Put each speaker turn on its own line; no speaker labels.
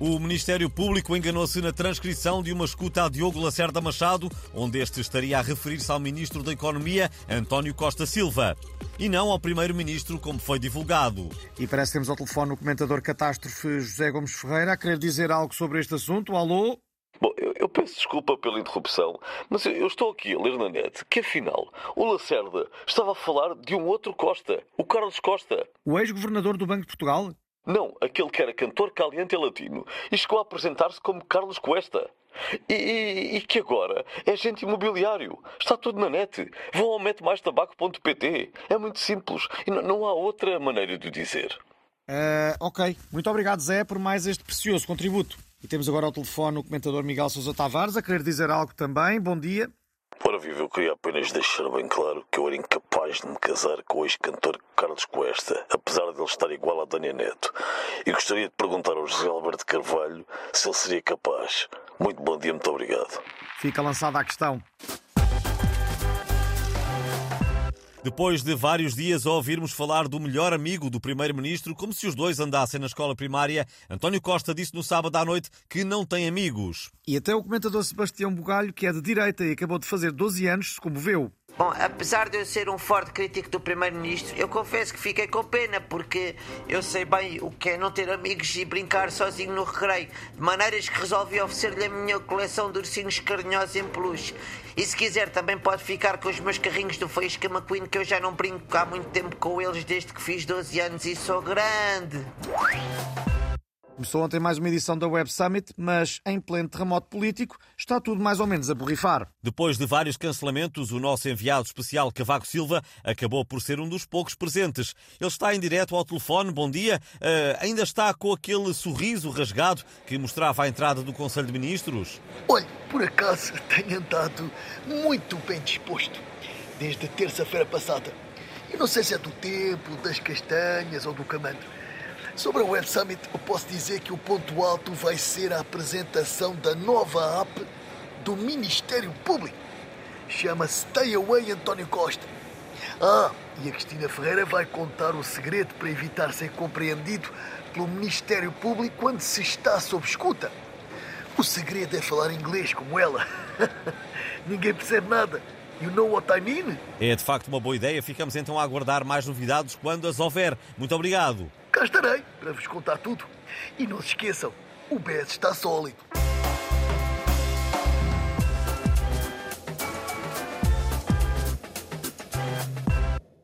O Ministério Público enganou-se na transcrição de uma escuta a Diogo Lacerda Machado, onde este estaria a referir-se ao Ministro da Economia, António Costa Silva, e não ao Primeiro-Ministro, como foi divulgado.
E parece que temos ao telefone o comentador catástrofe José Gomes Ferreira a querer dizer algo sobre este assunto. Alô?
Bom, eu, eu, peço desculpa pela interrupção, mas eu, eu, estou aqui a ler na net que, afinal, o Lacerda estava a falar de um outro Costa, o Carlos Costa.
O ex-governador do Banco de Portugal?
Não, aquele que era cantor caliente e latino e chegou a apresentar-se como Carlos Cuesta. E, e, e, que agora é agente imobiliário. Está tudo na net. Vão ao metemaisTabaco.pt. É muito simples e não há outra maneira de dizer.
Uh, ok. Muito obrigado, Zé, por mais este precioso contributo. E temos agora ao telefone o comentador Miguel Sousa Tavares a querer dizer algo também. Bom dia.
Ora viva, eu queria apenas deixar bem claro que eu era incapaz de me casar com o ex-cantor Carlos Cuesta, apesar de ele estar igual a Daniel Neto. E gostaria de perguntar ao José Alberto Carvalho se ele seria capaz. Muito bom dia, muito obrigado.
Fica lançada a questão.
Depois de vários dias a ouvirmos falar do melhor amigo do Primeiro-Ministro, como se os dois andassem na escola primária, António Costa disse no sábado à noite que não tem amigos.
E até o comentador Sebastião Bugalho, que é de direita e acabou de fazer 12 anos, se comoveu.
Bom, apesar de eu ser um forte crítico do Primeiro-Ministro, eu confesso que fiquei com pena, porque eu sei bem o que é não ter amigos e brincar sozinho no recreio, de maneiras que resolvi oferecer-lhe a minha coleção de ursinhos carinhosos em peluche. E se quiser, também pode ficar com os meus carrinhos do Faísca McQueen, que eu já não brinco há muito tempo com eles, desde que fiz 12 anos e sou grande.
Começou ontem mais uma edição da Web Summit, mas em pleno terremoto político está tudo mais ou menos a borrifar.
Depois de vários cancelamentos, o nosso enviado especial Cavaco Silva acabou por ser um dos poucos presentes. Ele está em direto ao telefone, bom dia. Uh, ainda está com aquele sorriso rasgado que mostrava a entrada do Conselho de Ministros?
Olhe, por acaso tenho andado muito bem disposto desde terça-feira passada. Eu não sei se é do tempo, das castanhas ou do camandro. Sobre a Web Summit, eu posso dizer que o ponto alto vai ser a apresentação da nova app do Ministério Público. Chama-se Stay Away António Costa. Ah, e a Cristina Ferreira vai contar o segredo para evitar ser compreendido pelo Ministério Público quando se está sob escuta. O segredo é falar inglês como ela. Ninguém percebe nada. You know what I mean?
É de facto uma boa ideia. Ficamos então a aguardar mais novidades quando as houver. Muito obrigado
cá estarei para vos contar tudo. E não se esqueçam, o BES está sólido.